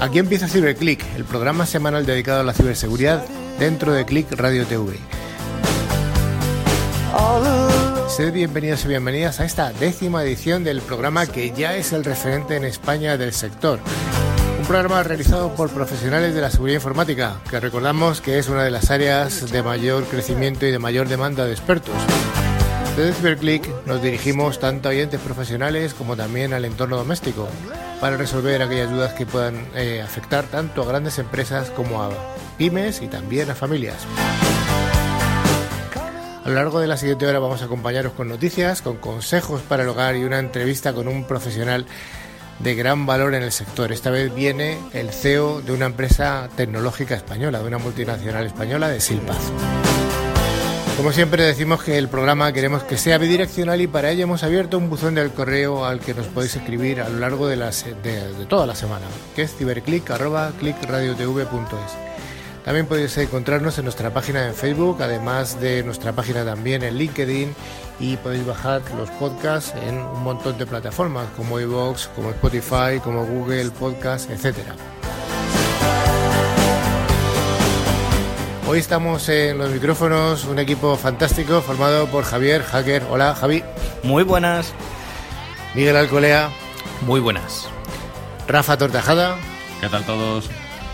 Aquí empieza CiberClick, el programa semanal dedicado a la ciberseguridad dentro de Click Radio TV. Sed bienvenidos y bienvenidas a esta décima edición del programa que ya es el referente en España del sector. Un programa realizado por profesionales de la seguridad informática, que recordamos que es una de las áreas de mayor crecimiento y de mayor demanda de expertos. Desde CiberClick nos dirigimos tanto a oyentes profesionales como también al entorno doméstico para resolver aquellas dudas que puedan eh, afectar tanto a grandes empresas como a pymes y también a familias. A lo largo de la siguiente hora vamos a acompañaros con noticias, con consejos para el hogar y una entrevista con un profesional de gran valor en el sector. Esta vez viene el CEO de una empresa tecnológica española, de una multinacional española de Silpaz. Como siempre decimos que el programa queremos que sea bidireccional y para ello hemos abierto un buzón del correo al que nos podéis escribir a lo largo de, de, toda la semana, que es ciberclick.clickradiotv.es. También podéis encontrarnos en nuestra página en Facebook, además de nuestra página también en LinkedIn y podéis bajar los podcasts en un montón de plataformas como iVoox, como Spotify, como Google Podcast, etcétera. Hoy estamos en los micrófonos, un equipo fantástico formado por Javier Hacker. Hola, Javi. Muy buenas. Miguel Alcolea. Muy buenas. Rafa Tortajada. ¿Qué tal todos?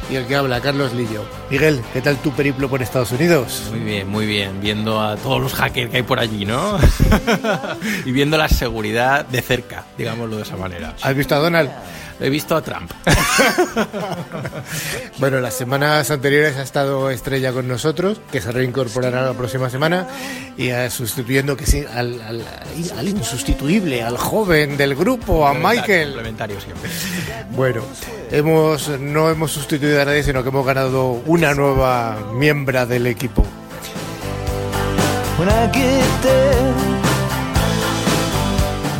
Y el que habla, Carlos Lillo. Miguel, ¿qué tal tu periplo por Estados Unidos? Muy bien, muy bien. Viendo a todos los hackers que hay por allí, ¿no? y viendo la seguridad de cerca, digámoslo de esa manera. ¿Has visto a Donald? He visto a Trump. bueno, las semanas anteriores ha estado Estrella con nosotros, que se reincorporará la próxima semana, y sustituyendo que sí, al, al, insustituible, al joven del grupo, a Michael. Complementario siempre. Bueno, hemos, no hemos sustituido a nadie, sino que hemos ganado una nueva miembro del equipo.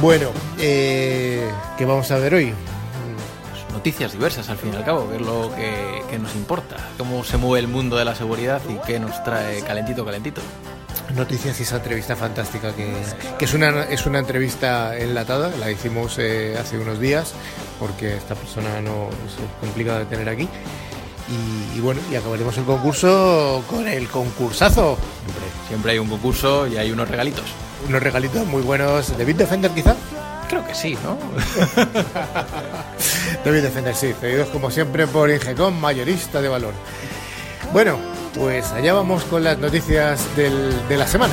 Bueno, eh, ¿qué vamos a ver hoy? Noticias diversas al fin y al cabo, que es lo que, nos importa, cómo se mueve el mundo de la seguridad y qué nos trae calentito, calentito. Noticias y esa entrevista fantástica que, que es, una, es una entrevista enlatada, la hicimos eh, hace unos días porque esta persona no es complicada de tener aquí. Y, bueno, y acabaremos el concurso con el concursazo. Siempre, siempre hay un concurso y hay unos regalitos. Unos regalitos muy buenos de Bitdefender quizá. Creo que sí, ¿no? David Defender, sí, pedidos como siempre por Ingecom, mayorista de valor. Bueno, pues allá vamos con las noticias de la semana.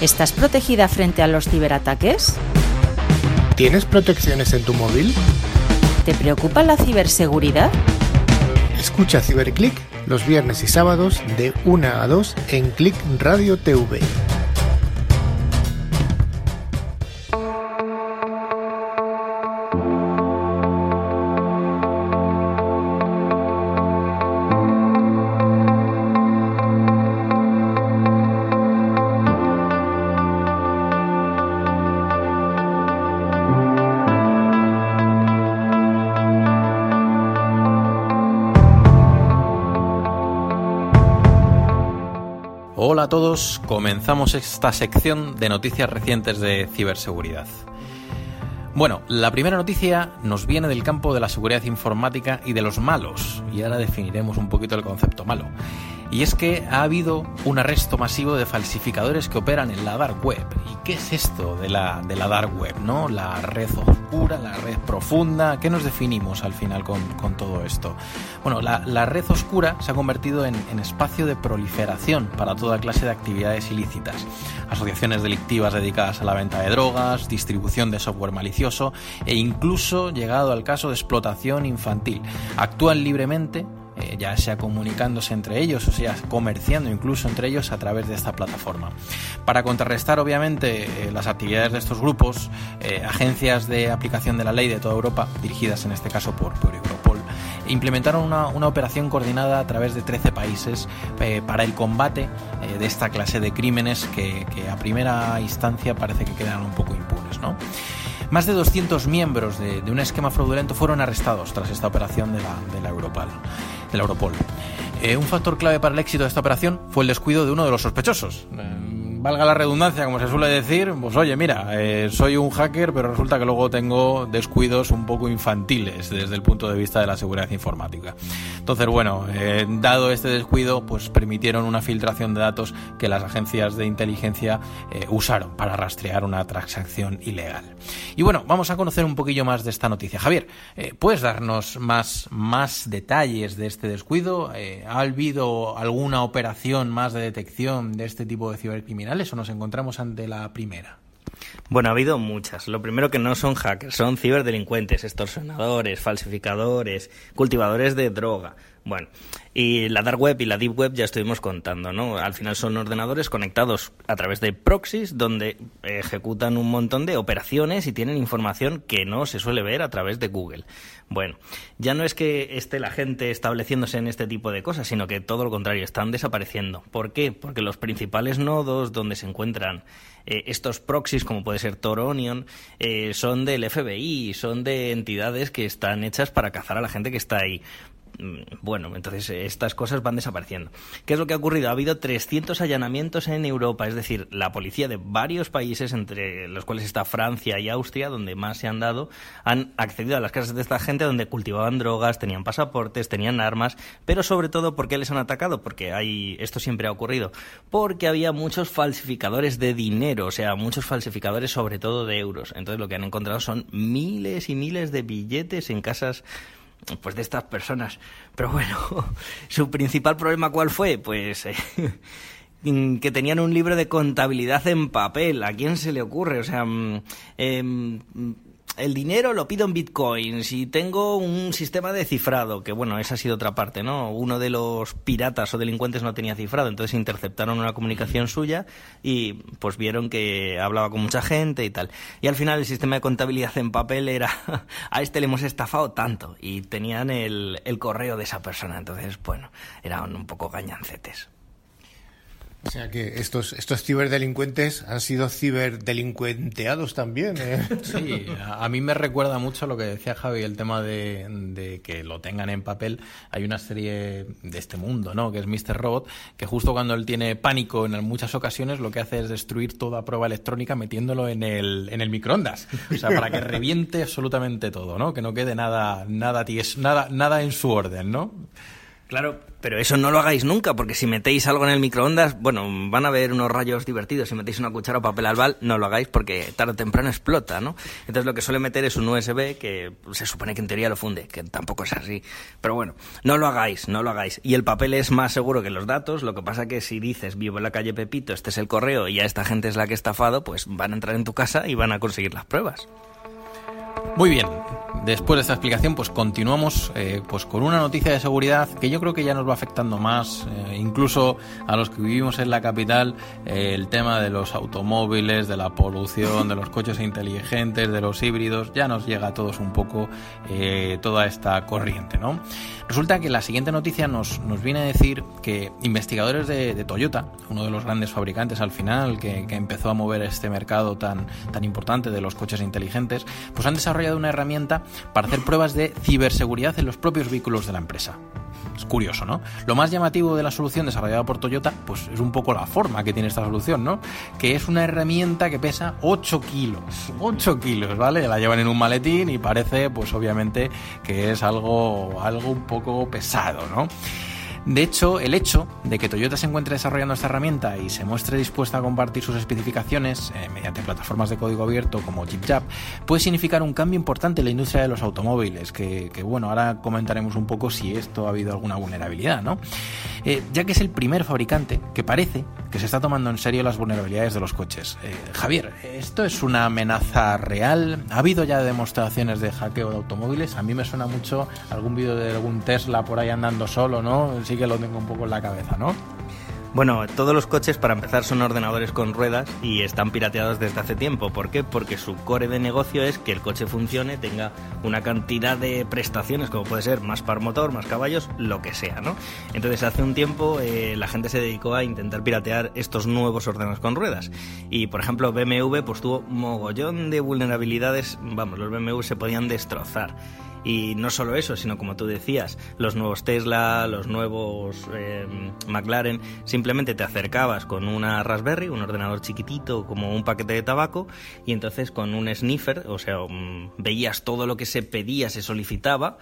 ¿Estás protegida frente a los ciberataques? ¿Tienes protecciones en tu móvil? ¿Te preocupa la ciberseguridad? Escucha CiberClick los viernes y sábados de 1 a 2 en Click Radio TV. Todos, comenzamos esta sección de noticias recientes de ciberseguridad. Bueno, la primera noticia nos viene del campo de la seguridad informática y de los malos, y ahora definiremos un poquito el concepto malo. Y es que ha habido un arresto masivo de falsificadores que operan en la dark web. ¿Y qué es esto de la, de la dark web? ¿no? La red la red profunda. ¿Qué nos definimos al final con, todo esto? Bueno, la, red oscura se ha convertido en, en, espacio de proliferación para toda clase de actividades ilícitas. Asociaciones delictivas dedicadas a la venta de drogas, distribución de software malicioso e incluso llegado al caso de explotación infantil. Actúan libremente eh, ya sea comunicándose entre ellos o sea comerciando incluso entre ellos a través de esta plataforma. Para contrarrestar obviamente eh, las actividades de estos grupos, eh, agencias de aplicación de la ley de toda Europa, dirigidas en este caso por, Europol, implementaron una, operación coordinada a través de 13 países para el combate de esta clase de crímenes que, a primera instancia parece que quedan un poco impunes. ¿no? Más de 200 miembros de, un esquema fraudulento fueron arrestados tras esta operación de la, de Europol. la Europol. Eh, un factor clave para el éxito de esta operación fue el descuido de uno de los sospechosos. Eh, valga la redundancia, como se suele decir, pues oye, mira, eh, soy un hacker, pero resulta que luego tengo descuidos un poco infantiles desde el punto de vista de la seguridad informática. Entonces, bueno, eh, dado este descuido, pues permitieron una filtración de datos que las agencias de inteligencia eh, usaron para rastrear una transacción ilegal. Y bueno, vamos a conocer un poquillo más de esta noticia. Javier, ¿puedes darnos más, más detalles de este descuido? ¿Ha habido alguna operación más de detección de este tipo de o nos encontramos ante la primera? Bueno, ha habido muchas. Lo primero que no son hackers, son ciberdelincuentes, extorsionadores, falsificadores, cultivadores de droga. Bueno, y la dark web y la deep web ya estuvimos contando, ¿no? Al final son ordenadores conectados a través de proxies donde ejecutan un montón de operaciones y tienen información que no se suele ver a través de Google. Bueno, ya no es que esté la gente estableciéndose en este tipo de cosas, sino que todo lo contrario, están desapareciendo. ¿Por qué? Porque los principales nodos donde se encuentran eh, estos proxies, como puede ser Tor Onion, eh, son del FBI, son de entidades que están hechas para cazar a la gente que está ahí. Mm, bueno, entonces eh, estas cosas van desapareciendo. ¿Qué es lo que ha ocurrido? Ha habido 300 allanamientos en Europa, es decir, la policía de varios países, entre los cuales está Francia y Austria, donde más se han dado, han accedido a las casas de esta gente donde cultivaban drogas, tenían pasaportes, tenían armas, pero sobre todo, ¿por qué les han atacado? Porque hay, esto siempre ha ocurrido, porque había muchos falsificadores de dinero, o sea, muchos falsificadores sobre todo de euros. Entonces lo que han encontrado son miles y miles de billetes en casas pues de estas personas. Pero bueno, su principal problema cuál fue? Pues eh, que tenían un libro de contabilidad en papel. ¿A quién se le ocurre? O sea, eh, el dinero lo pido en bitcoins y tengo un sistema de cifrado, que bueno, esa ha sido otra parte, ¿no? Uno de los piratas o delincuentes no tenía cifrado, entonces interceptaron una comunicación suya y pues vieron que hablaba con mucha gente y tal. Y al final el sistema de contabilidad en papel era, a este le hemos estafado tanto y tenían el, correo de esa persona, entonces bueno, eran un poco gañancetes. O sea que estos, estos ciberdelincuentes han sido ciberdelincuenteados también. ¿eh? Sí, a, mí me recuerda mucho lo que decía Javi, el tema de, que lo tengan en papel. Hay una serie de este mundo, ¿no? Que es Mr. Robot, que justo cuando él tiene pánico en muchas ocasiones lo que hace es destruir toda prueba electrónica metiéndolo en el, en el microondas. O sea, para que reviente absolutamente todo, ¿no? Que no quede nada, nada, nada, nada en su orden, ¿no? Claro, pero eso no lo hagáis nunca, porque si metéis algo en el microondas, bueno, van a haber unos rayos divertidos. Si metéis una cuchara o papel albal, no lo hagáis porque tarde o temprano explota, ¿no? Entonces lo que suele meter es un USB que se supone que en teoría lo funde, que tampoco es así. Pero bueno, no lo hagáis, no lo hagáis. Y el papel es más seguro que los datos. Lo que pasa que si dices vivo en la calle Pepito, este es el correo y a esta gente es la que he estafado, pues van a entrar en tu casa y van a conseguir las pruebas. Muy bien, después de esta explicación, pues continuamos eh, pues con una noticia de seguridad que yo creo que ya nos va afectando más, eh, incluso a los que vivimos en la capital, eh, el tema de los automóviles, de la polución, de los coches inteligentes, de los híbridos, ya nos llega a todos un poco toda esta corriente, ¿no? Resulta que la siguiente noticia nos, nos viene a decir que investigadores de, Toyota, uno de los grandes fabricantes al final que, empezó a mover este mercado tan, tan importante de los coches inteligentes, pues han desarrollado una herramienta para hacer pruebas de ciberseguridad en los propios vehículos de la empresa. Es curioso, ¿no? Lo más llamativo de la solución desarrollada por Toyota, pues es un poco la forma que tiene esta solución, ¿no? Que es una herramienta que pesa 8 kilos. 8 kilos, ¿vale? La llevan en un maletín y parece, pues obviamente, que es algo, algo un poco pesado, ¿no? De hecho, el hecho de que Toyota se encuentre desarrollando esta herramienta y se muestre dispuesta a compartir sus especificaciones eh, mediante plataformas de código abierto como JipJap puede significar un cambio importante en la industria de los automóviles, que, bueno, ahora comentaremos un poco si esto ha habido alguna vulnerabilidad, ¿no? Eh, ya que es el primer fabricante que parece que se está tomando en serio las vulnerabilidades de los coches. Eh, Javier, ¿esto es una amenaza real? ¿Ha habido ya demostraciones de hackeo de automóviles? A mí me suena mucho algún vídeo de algún Tesla por ahí andando solo, ¿no? Sí que lo tengo un poco en la cabeza, ¿no? Bueno, todos los coches para empezar son ordenadores con ruedas y están pirateados desde hace tiempo. ¿Por qué? Porque su core de negocio es que el coche funcione, tenga una cantidad de prestaciones, como puede ser más par motor, más caballos, lo que sea, ¿no? Entonces hace un tiempo eh, la gente se dedicó a intentar piratear estos nuevos ordenadores con ruedas. Y por ejemplo BMW pues tuvo mogollón de vulnerabilidades, vamos, los BMW se podían destrozar. Y no solo eso, sino como tú decías, los nuevos Tesla, los nuevos eh, McLaren, simplemente te acercabas con una Raspberry, un ordenador chiquitito como un paquete de tabaco, y entonces con un sniffer, o sea, mm, veías todo lo que se pedía, se solicitaba,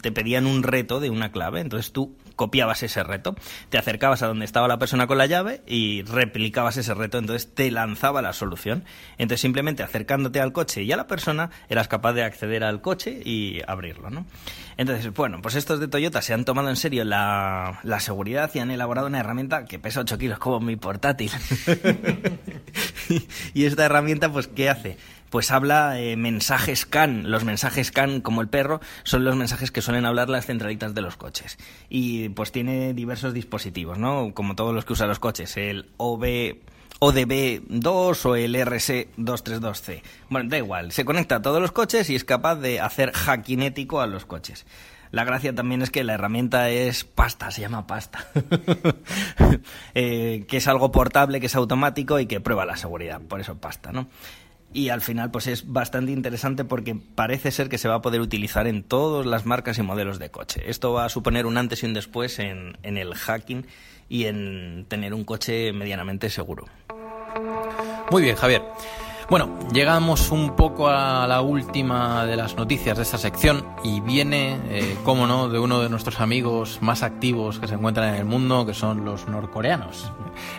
te pedían un reto de una clave, entonces tú copiabas ese reto, te acercabas a donde estaba la persona con la llave y replicabas ese reto, entonces te lanzaba la solución. Entonces simplemente acercándote al coche y a la persona eras capaz de acceder al coche y abrirlo, ¿no? Entonces, bueno, pues estos de Toyota se han tomado en serio la, la seguridad y han elaborado una herramienta que pesa 8 kilos como mi portátil. y esta herramienta, pues, ¿qué hace? Pues habla eh, mensajes CAN. Los mensajes CAN, como el perro, son los mensajes que suelen hablar las centralitas de los coches. Y pues tiene diversos dispositivos, ¿no? Como todos los que usan los coches. El OB... ODB2 o el RC232C. Bueno, da igual, se conecta a todos los coches y es capaz de hacer hackinético a los coches. La gracia también es que la herramienta es pasta, se llama pasta. Eh, que es algo portable, que es automático y que prueba la seguridad, por eso pasta, ¿no? Y al final pues es bastante interesante porque parece ser que se va a poder utilizar en todas las marcas y modelos de coche. Esto va a suponer un antes y un después en, en el hacking y en tener un coche medianamente seguro. Muy bien, Javier. Bueno, llegamos un poco a la última de las noticias de esta sección y viene, eh, como no, de uno de nuestros amigos más activos que se encuentran en el mundo, que son los norcoreanos.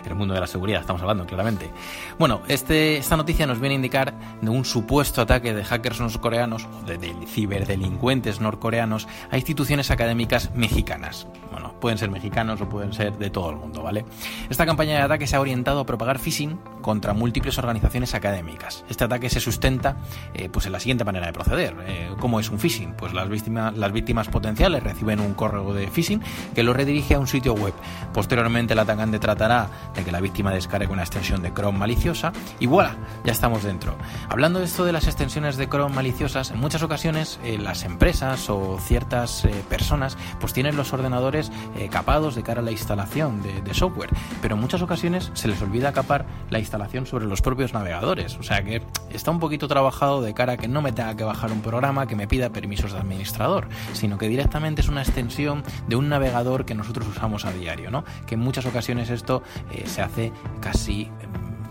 El mundo de la seguridad, estamos hablando, claramente. Bueno, este, esta noticia nos viene a indicar de un supuesto ataque de hackers norcoreanos, o de, de ciberdelincuentes norcoreanos, a instituciones académicas mexicanas. Bueno, pueden ser mexicanos o pueden ser de todo el mundo, ¿vale? Esta campaña de ataque se ha orientado a propagar phishing contra múltiples organizaciones académicas este ataque se sustenta eh, pues en la siguiente manera de proceder. Eh, ¿Cómo es un phishing? Pues las víctimas, las víctimas potenciales reciben un correo de phishing que lo redirige a un sitio web. Posteriormente el atacante tratará de que la víctima descargue una extensión de Chrome maliciosa y voilà, ya estamos dentro. Hablando de esto de las extensiones de Chrome maliciosas, en muchas ocasiones eh, las empresas o ciertas personas pues tienen los ordenadores capados de cara a la instalación de, software, pero en muchas ocasiones se les olvida capar la instalación sobre los propios navegadores. Que está un poquito trabajado de cara a que no me tenga que bajar un programa que me pida permisos de administrador, sino que directamente es una extensión de un navegador que nosotros usamos a diario, ¿no? Que en muchas ocasiones esto eh, se hace casi em,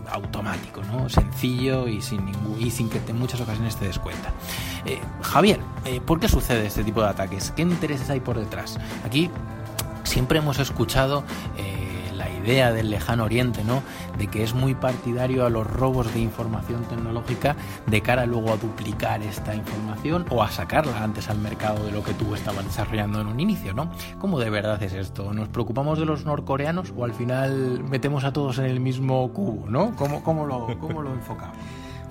automático, ¿no? Sencillo y sin ningún, y sin que en muchas ocasiones te des cuenta. Eh, Javier, eh, ¿por qué sucede este tipo de ataques? ¿Qué intereses hay por detrás? Aquí siempre hemos escuchado idea del lejano oriente, ¿no? De que es muy partidario a los robos de información tecnológica de cara luego a duplicar esta información o a sacarla antes al mercado de lo que tú estabas desarrollando en un inicio, ¿no? ¿Cómo de verdad es esto? ¿Nos preocupamos de los norcoreanos o al final metemos a todos en el mismo cubo, ¿no? ¿Cómo, cómo, lo, cómo lo enfocamos?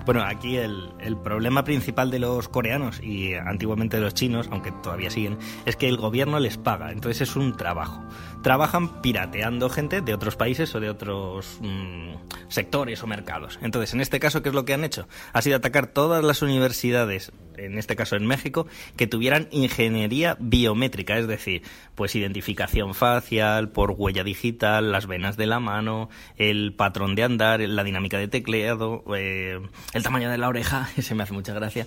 Bueno, aquí el, el, problema principal de los coreanos y antiguamente de los chinos, aunque todavía siguen, es que el gobierno les paga, entonces es un trabajo trabajan pirateando gente de otros países o de otros mmm, sectores o mercados. Entonces, en este caso, ¿qué es lo que han hecho? Ha sido atacar todas las universidades, en este caso en México, que tuvieran ingeniería biométrica, es decir, pues identificación facial, por huella digital, las venas de la mano, el patrón de andar, la dinámica de tecleado, eh, el tamaño de la oreja, ese me hace mucha gracia.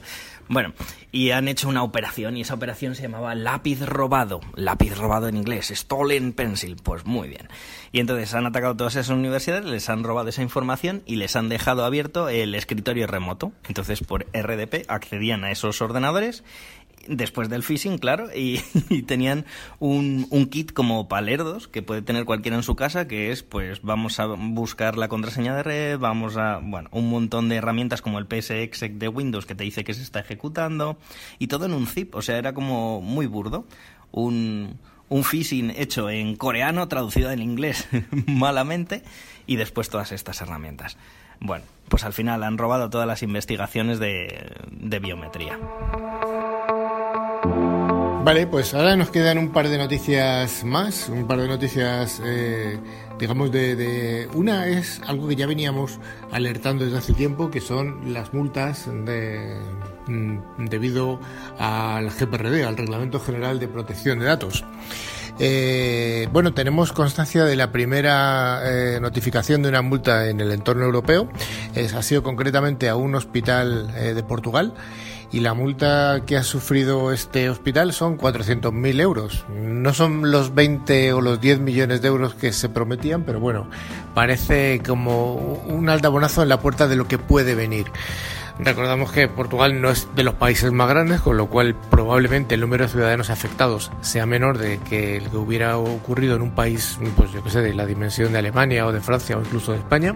Bueno, y han hecho una operación y esa operación se llamaba lápiz robado, lápiz robado en inglés, stolen pencil, pues muy bien. Y entonces han atacado todas esas universidades, les han robado esa información y les han dejado abierto el escritorio remoto. Entonces por RDP accedían a esos ordenadores después del phishing, claro, y, tenían un, kit como palerdos que puede tener cualquiera en su casa, que es, pues, vamos a buscar la contraseña de red, vamos a, bueno, un montón de herramientas como el PSExec de Windows que te dice que se está ejecutando, y todo en un zip, o sea, era como muy burdo, un, un phishing hecho en coreano, traducido en inglés malamente, y después todas estas herramientas. Bueno, pues al final han robado todas las investigaciones de biometría. Vale, pues ahora nos quedan un par de noticias más, un par de noticias, eh, digamos, de, de, Una es algo que ya veníamos alertando desde hace tiempo, que son las multas de, mm, debido al GPRD, al Reglamento General de Protección de Datos. Eh, bueno, tenemos constancia de la primera eh, notificación de una multa en el entorno europeo. Ha sido concretamente a un hospital de Portugal y la multa que ha sufrido este hospital son 400.000 euros. No son los 20 o los 10 millones de euros que se prometían, pero bueno, parece como un aldabonazo en la puerta de lo que puede venir. Recordamos que Portugal no es de los países más grandes, con lo cual probablemente el número de ciudadanos afectados sea menor de que el que hubiera ocurrido en un país, pues yo que sé, de la dimensión de Alemania o de Francia o incluso de España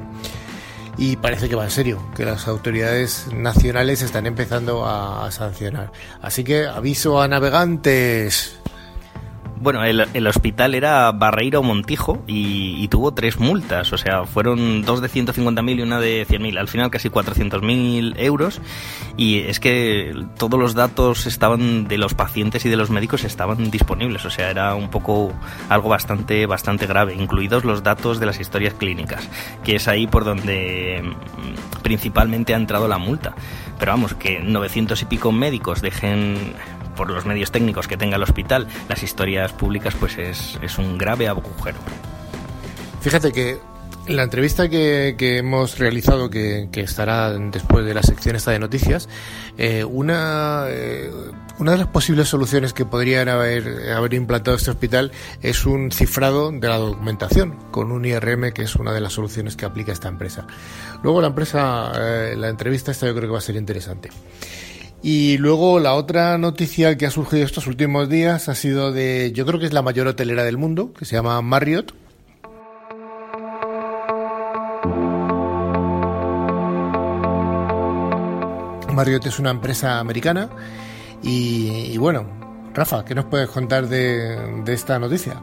y parece que va en serio, que las autoridades nacionales están empezando a, sancionar. Así que aviso a navegantes. Bueno, el, hospital era Barreiro Montijo y, tuvo tres multas, o sea, fueron dos de 150.000 y una de 100.000, al final casi 400.000 euros. Y es que todos los datos estaban de los pacientes y de los médicos estaban disponibles, o sea, era un poco algo bastante, bastante grave, incluidos los datos de las historias clínicas, que es ahí por donde mm, principalmente ha entrado la multa. Pero vamos, que 900 y pico médicos dejen por los medios técnicos que tenga el hospital, las historias públicas, pues es, es un grave agujero. Fíjate que la entrevista que, que hemos realizado, que, que, estará después de la sección esta de noticias, eh, una, eh, una de las posibles soluciones que podrían haber, haber implantado este hospital es un cifrado de la documentación con un IRM, que es una de las soluciones que aplica esta empresa. Luego la empresa, eh, la entrevista esta yo creo que va a ser interesante. Y luego la otra noticia que ha surgido estos últimos días ha sido de, yo creo que es la mayor hotelera del mundo, que se llama Marriott. Marriott es una empresa americana y, bueno, Rafa, ¿qué nos puedes contar de, esta noticia?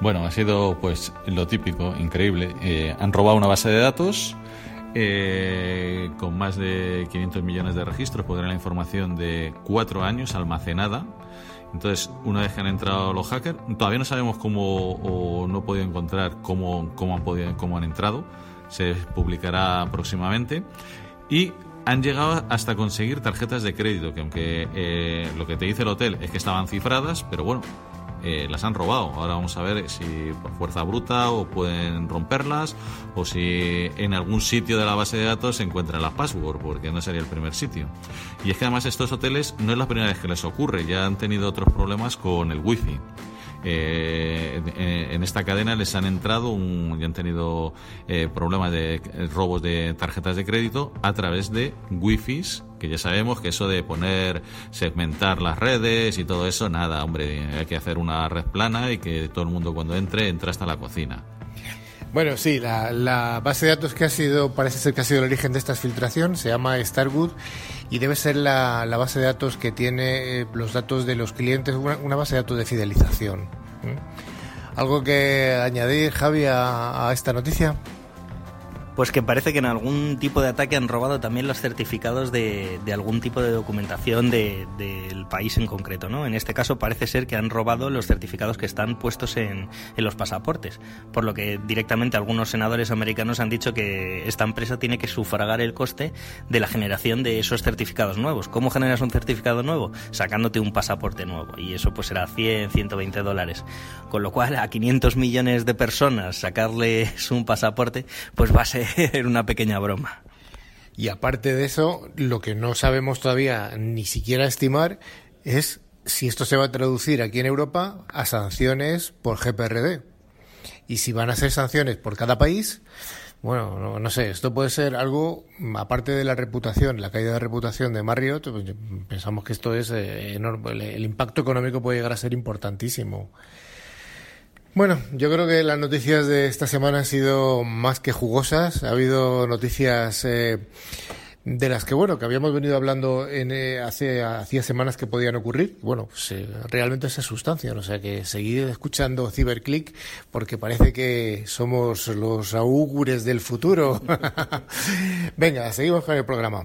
Bueno, ha sido pues lo típico, increíble. Eh, han robado una base de datos eh, con más de 500 millones de registros, podrán la información de cuatro años almacenada. Entonces, una vez que han entrado los hackers, todavía no sabemos cómo o no he podido encontrar cómo, cómo, han, podido, cómo han entrado. Se publicará próximamente. Y han llegado hasta conseguir tarjetas de crédito, que aunque eh, lo que te dice el hotel es que estaban cifradas, pero bueno, eh, las han robado. Ahora vamos a ver si por fuerza bruta o pueden romperlas o si en algún sitio de la base de datos se encuentran las passwords, porque no sería el primer sitio. Y es que además estos hoteles no es la primera vez que les ocurre, ya han tenido otros problemas con el wifi. Eh, en esta cadena les han entrado un, y han tenido eh, problemas de eh, robos de tarjetas de crédito a través de wifi que ya sabemos que eso de poner, segmentar las redes y todo eso, nada, hombre, hay que hacer una red plana y que todo el mundo cuando entre, entre hasta la cocina. Bueno, sí, la, base de datos que ha sido, parece ser que ha sido el origen de esta filtración, se llama Starwood y debe ser la, base de datos que tiene eh, los datos de los clientes, una, base de datos de fidelización. ¿Algo que añadir, Javi, a esta noticia? Pues que parece que en algún tipo de ataque han robado también los certificados de, algún tipo de documentación del país en concreto, ¿no? En este caso parece ser que han robado los certificados que están puestos en, los pasaportes, por lo que directamente algunos senadores americanos han dicho que esta empresa tiene que sufragar el coste de la generación de esos certificados nuevos. ¿Cómo generas un certificado nuevo? Sacándote un pasaporte nuevo, y eso pues será 100, 120 dólares. Con lo cual a 500 millones de personas sacarles un pasaporte, pues va a ser era una pequeña broma. Y aparte de eso, lo que no sabemos todavía ni siquiera estimar es si esto se va a traducir aquí en Europa a sanciones por GPRD. Y si van a ser sanciones por cada país, bueno, no, sé, esto puede ser algo, aparte de la reputación, la caída de reputación de Marriott, pues, pensamos que esto es eh, enorme, el impacto económico puede llegar a ser importantísimo. Bueno, yo creo que las noticias de esta semana han sido más que jugosas. Ha habido noticias eh, de las que, bueno, que habíamos venido hablando en, eh, hace hacía semanas que podían ocurrir. Bueno, pues eh, realmente se sustancian. O sea que seguid escuchando Cyberclick porque parece que somos los augures del futuro. Venga, seguimos con el programa.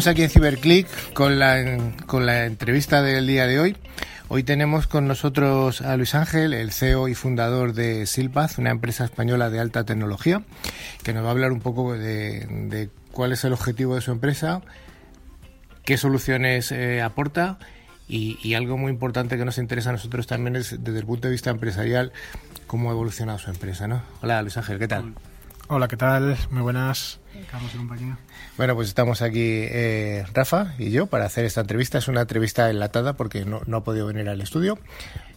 seguimos aquí en Ciberclick con la, con la entrevista del día de hoy. Hoy tenemos con nosotros a Luis Ángel, el CEO y fundador de Silpaz, una empresa española de alta tecnología, que nos va a hablar un poco de, de cuál es el objetivo de su empresa, qué soluciones eh, aporta y, y, algo muy importante que nos interesa a nosotros también es desde el punto de vista empresarial cómo ha evolucionado su empresa. ¿no? Hola Luis Ángel, ¿qué tal? Hola, ¿qué tal? Muy buenas, Carlos y compañía. Bueno, pues estamos aquí eh, Rafa y yo para hacer esta entrevista. Es una entrevista enlatada porque no, no ha podido venir al estudio.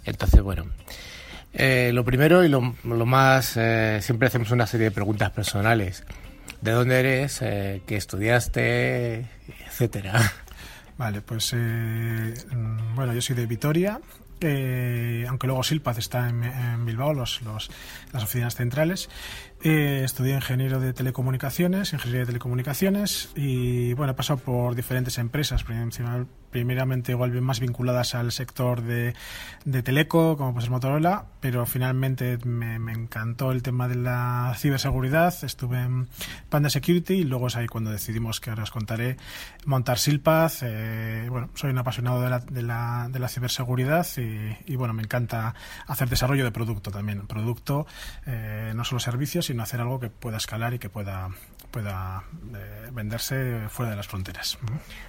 Entonces, bueno, eh, lo primero y lo, lo más, eh, siempre hacemos una serie de preguntas personales. ¿De dónde eres? Eh, ¿Qué estudiaste? Etcétera. Vale, pues eh, bueno, yo soy de Vitoria, eh, aunque luego Silpaz está en, en Bilbao, los, los, las oficinas centrales. Eh, estudié ingeniero de telecomunicaciones, ingeniería de telecomunicaciones y bueno, he pasado por diferentes empresas, primeramente igual más vinculadas al sector de, de teleco, como puede ser Motorola, pero finalmente me, me, encantó el tema de la ciberseguridad, estuve en Panda Security y luego es ahí cuando decidimos, que ahora os contaré, montar Silpaz. Eh, bueno, soy un apasionado de la, de la, de la ciberseguridad y, y, bueno, me encanta hacer desarrollo de producto también, producto, eh, no solo servicios, sino hacer algo que pueda escalar y que pueda pueda eh, venderse fuera de las fronteras.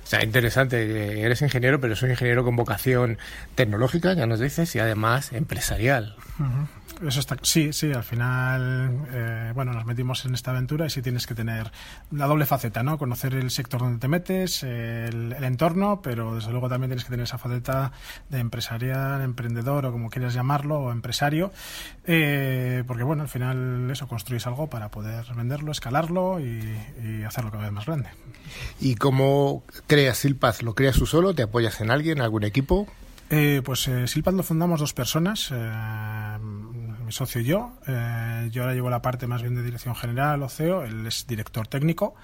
O sea, interesante. Eres ingeniero, pero es un ingeniero con vocación tecnológica, ya nos dices, y además empresarial. Uh -huh. Eso está, sí, sí, al final, eh, bueno, nos metimos en esta aventura y sí tienes que tener la doble faceta, ¿no? Conocer el sector donde te metes, el, el entorno, pero desde luego también tienes que tener esa faceta de empresarial, emprendedor o como quieras llamarlo, o empresario, eh, porque bueno, al final eso, construís algo para poder venderlo, escalarlo y, y hacerlo cada vez más grande. ¿Y cómo creas Silpaz? ¿Lo creas tú solo? ¿Te apoyas en alguien, algún equipo? Eh, pues eh, Silpaz lo fundamos dos personas, eh, mi socio yo. Eh, yo ahora llevo la parte más bien de dirección general o CEO, él es director técnico.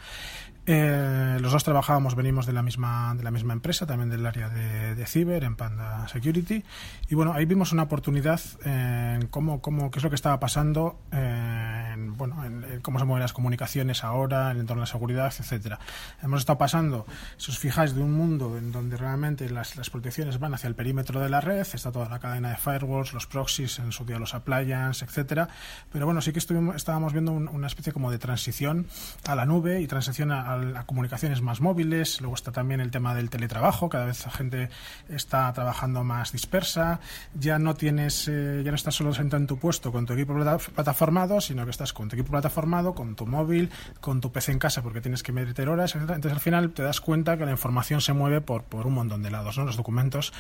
Eh, los dos trabajábamos, venimos de la misma de la misma empresa, también del área de, de ciber, en Panda Security. Y bueno, ahí vimos una oportunidad en cómo, cómo, qué es lo que estaba pasando, en, bueno, en, en, cómo se mueven las comunicaciones ahora, en el entorno de la seguridad, etcétera. Hemos estado pasando, si os fijáis, de un mundo en donde realmente las, protecciones van hacia el perímetro de la red, está toda la cadena de firewalls, los proxies, en su día los appliance, etcétera. Pero bueno, sí que estuvimos, estábamos viendo un, una especie como de transición a la nube y transición a, comunicaciones más móviles, luego está también el tema del teletrabajo, cada vez la gente está trabajando más dispersa, ya no tienes, eh, ya no estás solo sentado en tu puesto con tu equipo plataformado, sino que estás con tu equipo plataformado, con tu móvil, con tu PC en casa porque tienes que meter horas, etc. Entonces al final te das cuenta que la información se mueve por, por un montón de lados, ¿no? Los documentos.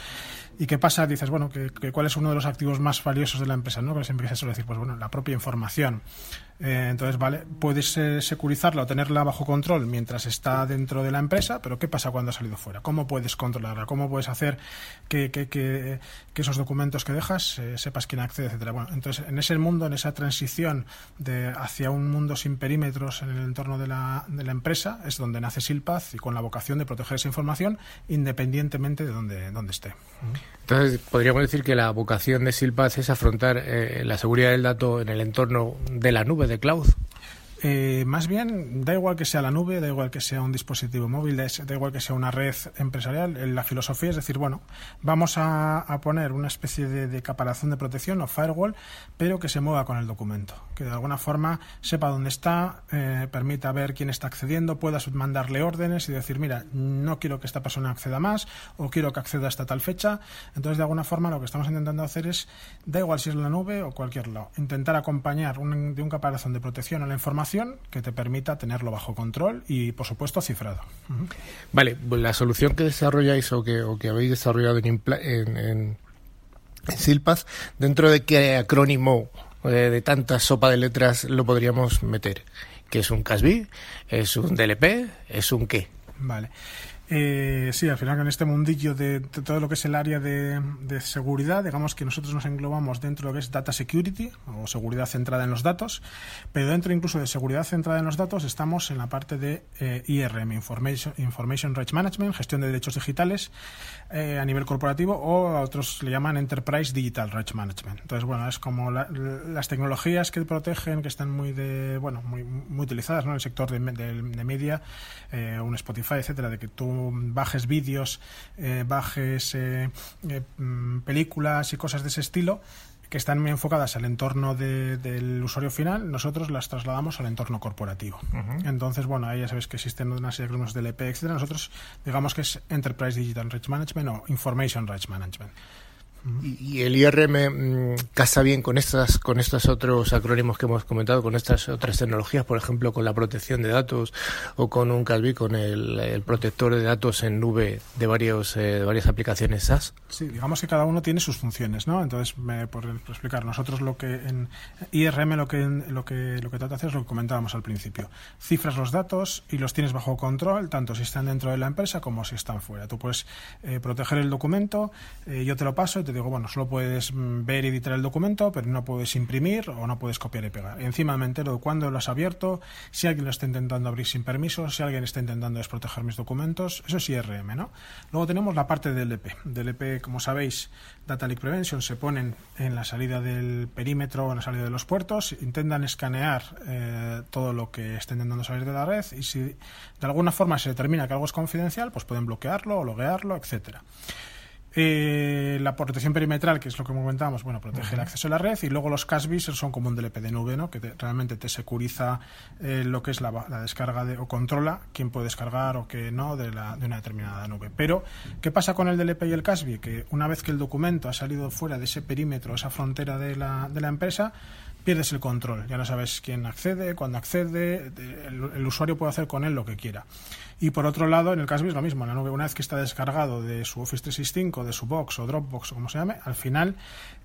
¿Y qué pasa? Dices, bueno, que, que ¿cuál es uno de los activos más valiosos de la empresa? ¿no? Que siempre se suele decir, pues bueno, la propia información. Eh, entonces, vale, puedes eh, securizarla o tenerla bajo control mientras está dentro de la empresa, pero ¿qué pasa cuando ha salido fuera? ¿Cómo puedes controlarla? ¿Cómo puedes hacer que, que, que, que esos documentos que dejas eh, sepas quién accede, etcétera? Bueno, entonces, en ese mundo, en esa transición de hacia un mundo sin perímetros en el entorno de la, de la empresa, es donde nace Silpaz y con la vocación de proteger esa información independientemente de donde, donde esté. Entonces, podríamos decir que la vocación de Silpaz es afrontar eh, la seguridad del dato en el entorno de la nube, de cloud. Eh, más bien, da igual que sea la nube, da igual que sea un dispositivo móvil, da, igual que sea una red empresarial. La filosofía es decir, bueno, vamos a, poner una especie de, de, caparazón de protección o firewall, pero que se mueva con el documento, que de alguna forma sepa dónde está, eh, permita ver quién está accediendo, pueda mandarle órdenes y decir, mira, no quiero que esta persona acceda más o quiero que acceda hasta tal fecha. Entonces, de alguna forma, lo que estamos intentando hacer es, da igual si es la nube o cualquier lado, intentar acompañar un, de un caparazón de protección a la información que te permita tenerlo bajo control y, por supuesto, cifrado. Uh -huh. Vale, pues la solución que desarrolláis o que, o que habéis desarrollado en, en, en, en Silpaz, ¿dentro de qué acrónimo eh, de tanta sopa de letras lo podríamos meter? ¿Que es un CASB? ¿Es un DLP? ¿Es un qué? Vale. Eh, sí, al final en este mundillo de, todo lo que es el área de, seguridad, digamos que nosotros nos englobamos dentro de lo que es data security o seguridad centrada en los datos, pero dentro incluso de seguridad centrada en los datos estamos en la parte de eh, IRM, Information, Information Rights Management, gestión de derechos digitales eh, a nivel corporativo o a otros le llaman Enterprise Digital Rights Management. Entonces, bueno, es como las tecnologías que protegen, que están muy de, bueno, muy, muy utilizadas ¿no? en el sector de, de media, un Spotify, etcétera, de que tú bajes vídeos, eh, bajes eh, eh, mm, películas y cosas de ese estilo que están muy enfocadas al entorno del usuario final, nosotros las trasladamos al entorno corporativo. Entonces, bueno, ahí ya sabes que existen una serie de del EP, etcétera. Nosotros digamos que es Enterprise Digital Rights Management o Information Rights Management. Y, el IRM mm, casa bien con estas, con estos otros acrónimos que hemos comentado, con estas otras tecnologías, por ejemplo, con la protección de datos o con un Calvi, con el, protector de datos en nube de varios, eh, de varias aplicaciones SaaS. Sí, digamos que cada uno tiene sus funciones, ¿no? Entonces, por, explicar, nosotros lo que en IRM lo que lo que lo que trata de hacer es lo que comentábamos al principio. Cifras los datos y los tienes bajo control, tanto si están dentro de la empresa como si están fuera. Tú puedes eh, proteger el documento, eh, yo te lo paso y te digo, bueno, solo puedes mm, ver y editar el documento, pero no puedes imprimir o no puedes copiar y pegar. encima me entero de cuándo lo has abierto, si alguien lo está intentando abrir sin permiso, si alguien está intentando desproteger mis documentos. Eso es IRM, ¿no? Luego tenemos la parte del DLP. DLP, como sabéis, Data Leak Prevention, se ponen en la salida del perímetro o en la salida de los puertos, intentan escanear eh, todo lo que está intentando salir de la red y si de alguna forma se determina que algo es confidencial, pues pueden bloquearlo o loguearlo, etcétera. Eh, la protección perimetral, que es lo que comentábamos, bueno, protege el acceso a la red y luego los CASBIS son como un DLP de nube, ¿no? que realmente te securiza eh, lo que es la, descarga de, o controla quién puede descargar o qué no de, la, de una determinada nube. Pero, ¿qué pasa con el DLP y el CASBI? Que una vez que el documento ha salido fuera de ese perímetro, esa frontera de la, de la empresa, pierdes el control. Ya no sabes quién accede, cuándo accede, el usuario puede hacer con él lo que quiera. Y por otro lado, en el caso es lo mismo, la nube, una vez que está descargado de su Office 365, de su Box o Dropbox o como se llame, al final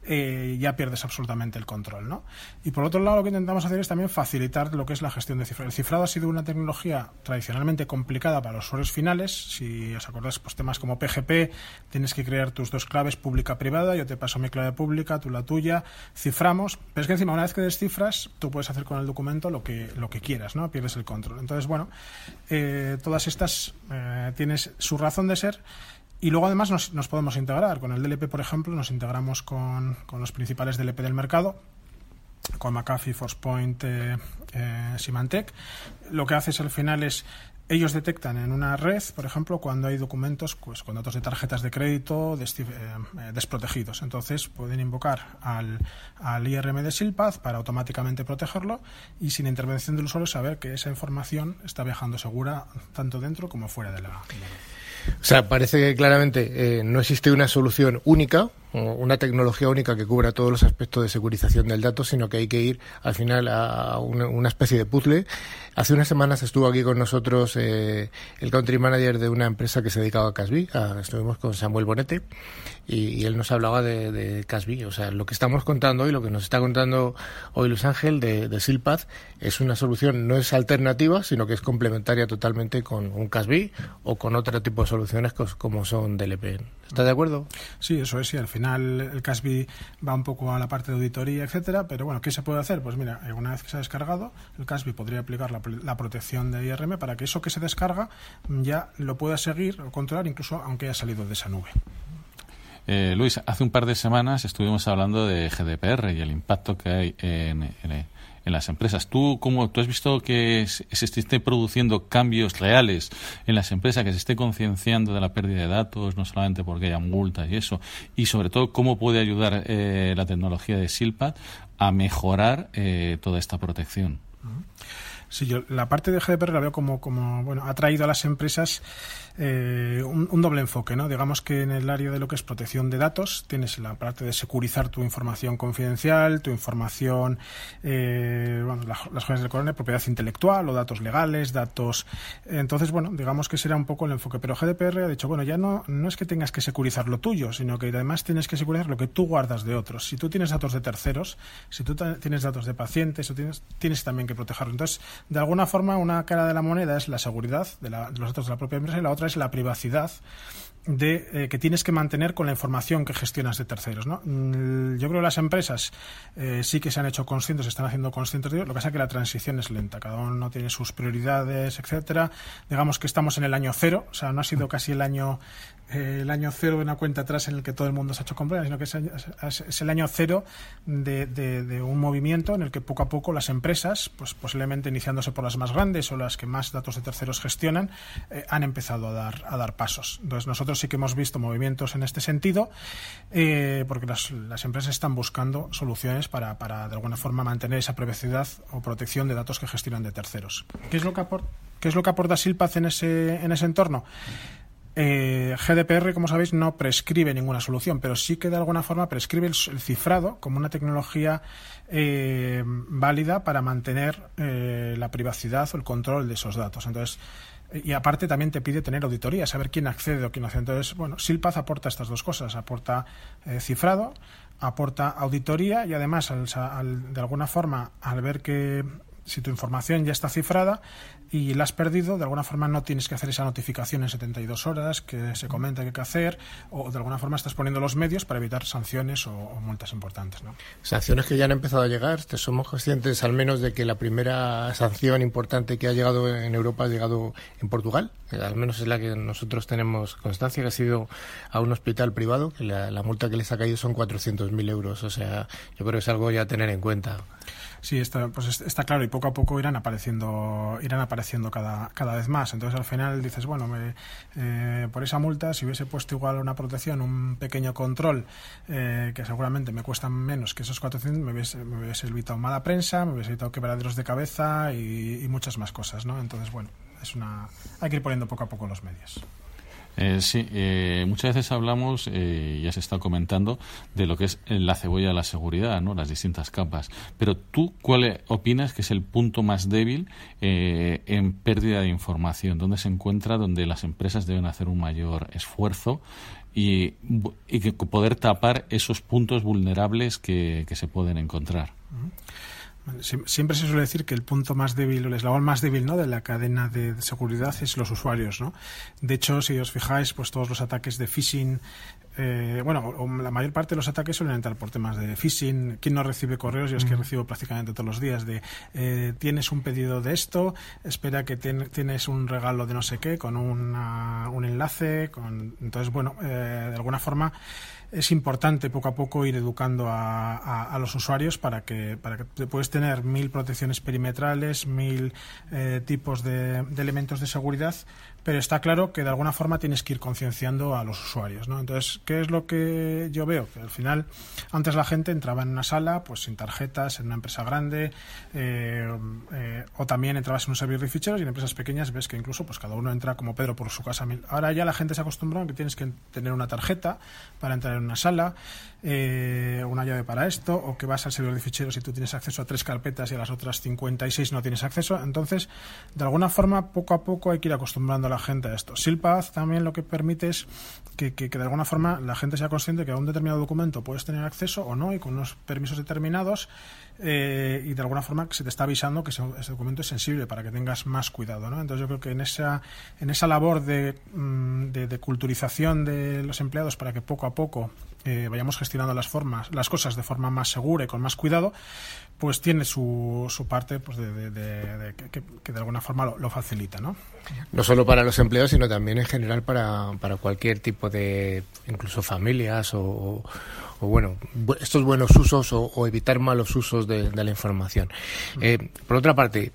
eh, ya pierdes absolutamente el control. ¿no? Y por otro lado, lo que intentamos hacer es también facilitar lo que es la gestión de cifrado. El cifrado ha sido una tecnología tradicionalmente complicada para los usuarios finales. Si os acordáis, pues temas como PGP, tienes que crear tus dos claves pública-privada, yo te paso mi clave pública, tú la tuya, ciframos. Pero es que encima, una vez que descifras, tú puedes hacer con el documento lo que, lo que quieras, ¿no? pierdes el control. Entonces, bueno, eh, todas estas eh, tienes su razón de ser y luego además nos, podemos integrar. Con el DLP, por ejemplo, nos integramos con, los principales DLP del mercado, con McAfee, ForcePoint, eh, eh, Symantec. Lo que haces al final es ellos detectan en una red, por ejemplo, cuando hay documentos pues, con datos de tarjetas de crédito desprotegidos. Entonces pueden invocar al, al IRM de SILPAD para automáticamente protegerlo y sin intervención del usuario saber que esa información está viajando segura tanto dentro como fuera de la, red. O sea, parece que claramente eh, no existe una solución única, una tecnología única que cubra todos los aspectos de securización del dato, sino que hay que ir al final a una, especie de puzzle. Hace unas semanas estuvo aquí con nosotros eh, el country manager de una empresa que se dedicaba a Casby. estuvimos con Samuel Bonete y, él nos hablaba de, de Casby. O sea, lo que estamos contando hoy, lo que nos está contando hoy Luis Ángel de, de Silpath, es una solución, no es alternativa, sino que es complementaria totalmente con un Casby o con otro tipo de soluciones como son DLP. ¿Está de acuerdo? Sí, eso es, sí. Al final el CASBI va un poco a la parte de auditoría, etcétera, pero bueno, ¿qué se puede hacer? Pues mira, una vez que se ha descargado, el CASBI podría aplicar la, protección de IRM para que eso que se descarga ya lo pueda seguir o controlar incluso aunque haya salido de esa nube. Eh, Luis, hace un par de semanas estuvimos hablando de GDPR y el impacto que hay en, en, en las empresas. ¿Tú, cómo, tú has visto que se, esté produciendo cambios reales en las empresas, que se esté concienciando de la pérdida de datos, no solamente porque haya multas y eso, y sobre todo cómo puede ayudar eh, la tecnología de SILPAD a mejorar eh, toda esta protección? Sí, yo la parte de GDPR la veo como, como bueno, ha traído a las empresas eh, un, doble enfoque, ¿no? Digamos que en el área de lo que es protección de datos tienes la parte de securizar tu información confidencial, tu información, eh, bueno, las cosas del coronel, propiedad intelectual o datos legales, datos. Entonces, bueno, digamos que será un poco el enfoque. Pero GDPR ha dicho, bueno, ya no, no es que tengas que securizar lo tuyo, sino que además tienes que securizar lo que tú guardas de otros. Si tú tienes datos de terceros, si tú tienes datos de pacientes, o tienes, tienes también que protegerlo. Entonces, de alguna forma, una cara de la moneda es la seguridad de, los datos de la propia empresa y la otra es la privacidad de, eh, que tienes que mantener con la información que gestionas de terceros. ¿no? Mm, yo creo que las empresas eh, sí que se han hecho conscientes, están haciendo conscientes de ello. Lo que pasa es que la transición es lenta, cada uno tiene sus prioridades, etcétera. Digamos que estamos en el año cero, o sea, no ha sido casi el año el año cero de una cuenta atrás en el que todo el mundo se ha hecho comprar, sino que es, el año cero de, un movimiento en el que poco a poco las empresas, pues posiblemente iniciándose por las más grandes o las que más datos de terceros gestionan, eh, han empezado a dar, a dar pasos. Entonces nosotros sí que hemos visto movimientos en este sentido, eh, porque las, empresas están buscando soluciones para, de alguna forma, mantener esa privacidad o protección de datos que gestionan de terceros. ¿Qué es lo que aporta, qué Silpaz en ese, en ese entorno? Eh, GDPR, como sabéis, no prescribe ninguna solución, pero sí que de alguna forma prescribe el, cifrado como una tecnología eh, válida para mantener eh, la privacidad o el control de esos datos. Entonces, y aparte también te pide tener auditoría, saber quién accede o quién no accede. Entonces, bueno, Silpaz aporta estas dos cosas, aporta cifrado, aporta auditoría y además, de alguna forma, al ver que si tu información ya está cifrada y la has perdido, de alguna forma no tienes que hacer esa notificación en 72 horas que se comenta que hay que hacer, o de alguna forma estás poniendo los medios para evitar sanciones o, multas importantes. ¿no? Sanciones que ya han empezado a llegar, somos conscientes al menos de que la primera sanción importante que ha llegado en Europa ha llegado en Portugal, al menos es la que nosotros tenemos constancia, que ha sido a un hospital privado, que la, la multa que les ha caído son 400.000 euros, o sea, yo creo que es algo ya a tener en cuenta. Sí, está, pues está claro y poco a poco irán apareciendo, irán apareciendo cada, cada vez más. Entonces al final dices, bueno, me, eh, por esa multa, si hubiese puesto igual una protección, un pequeño control, eh, que seguramente me cuestan menos que esos 400, me hubiese, me hubiese evitado mala prensa, me hubiese evitado quebraderos de cabeza y, y muchas más cosas, ¿no? Entonces, bueno, es una, hay que ir poniendo poco a poco los medios. Eh, sí, eh, muchas veces hablamos, eh, ya se está comentando, de lo que es la cebolla de la seguridad, ¿no? las distintas capas. Pero tú, ¿cuál opinas que es el punto más débil en pérdida de información? ¿Dónde se encuentra donde las empresas deben hacer un mayor esfuerzo y, y poder tapar esos puntos vulnerables que, se pueden encontrar? Siempre se suele decir que el punto más débil o el eslabón más débil ¿no? de la cadena de seguridad es los usuarios. ¿no? De hecho, si os fijáis, pues todos los ataques de phishing, eh, bueno, la mayor parte de los ataques suelen entrar por temas de phishing. ¿Quién no recibe correos? Yo es que recibo prácticamente todos los días de eh, tienes un pedido de esto, espera que tienes un regalo de no sé qué con un enlace. Con... Entonces, bueno, eh, de alguna forma es importante poco a poco ir educando a, los usuarios para que, para que puedes tener mil protecciones perimetrales, mil eh, tipos de, de, elementos de seguridad, pero está claro que de alguna forma tienes que ir concienciando a los usuarios. ¿no? Entonces, ¿qué es lo que yo veo? Que al final, antes la gente entraba en una sala, pues sin tarjetas, en una empresa grande, eh, eh, o también entrabas en un servidor de ficheros y en empresas pequeñas ves que incluso pues cada uno entra como Pedro por su casa. Ahora ya la gente se acostumbra a que tienes que tener una tarjeta para entrar en una sala, eh, una llave para esto, o que vas al servidor de ficheros y tú tienes acceso a tres carpetas y a las otras 56 no tienes acceso. Entonces, de alguna forma, poco a poco hay que ir acostumbrando la gente a esto. Silpath también lo que permite es que, de alguna forma la gente sea consciente que a un determinado documento puedes tener acceso o no y con unos permisos determinados eh, y de alguna forma se te está avisando que ese, documento es sensible para que tengas más cuidado. ¿no? Entonces yo creo que en esa, en esa labor de, mm, de culturización de los empleados para que poco a poco eh, vayamos gestionando las formas, las cosas de forma más segura y con más cuidado, pues tiene su, su parte pues de, que, de alguna forma lo, facilita, ¿no? No solo para los empleados, sino también en general para, para cualquier tipo de, incluso familias o, o bueno, estos buenos usos o, evitar malos usos de, la información. Eh, por otra parte,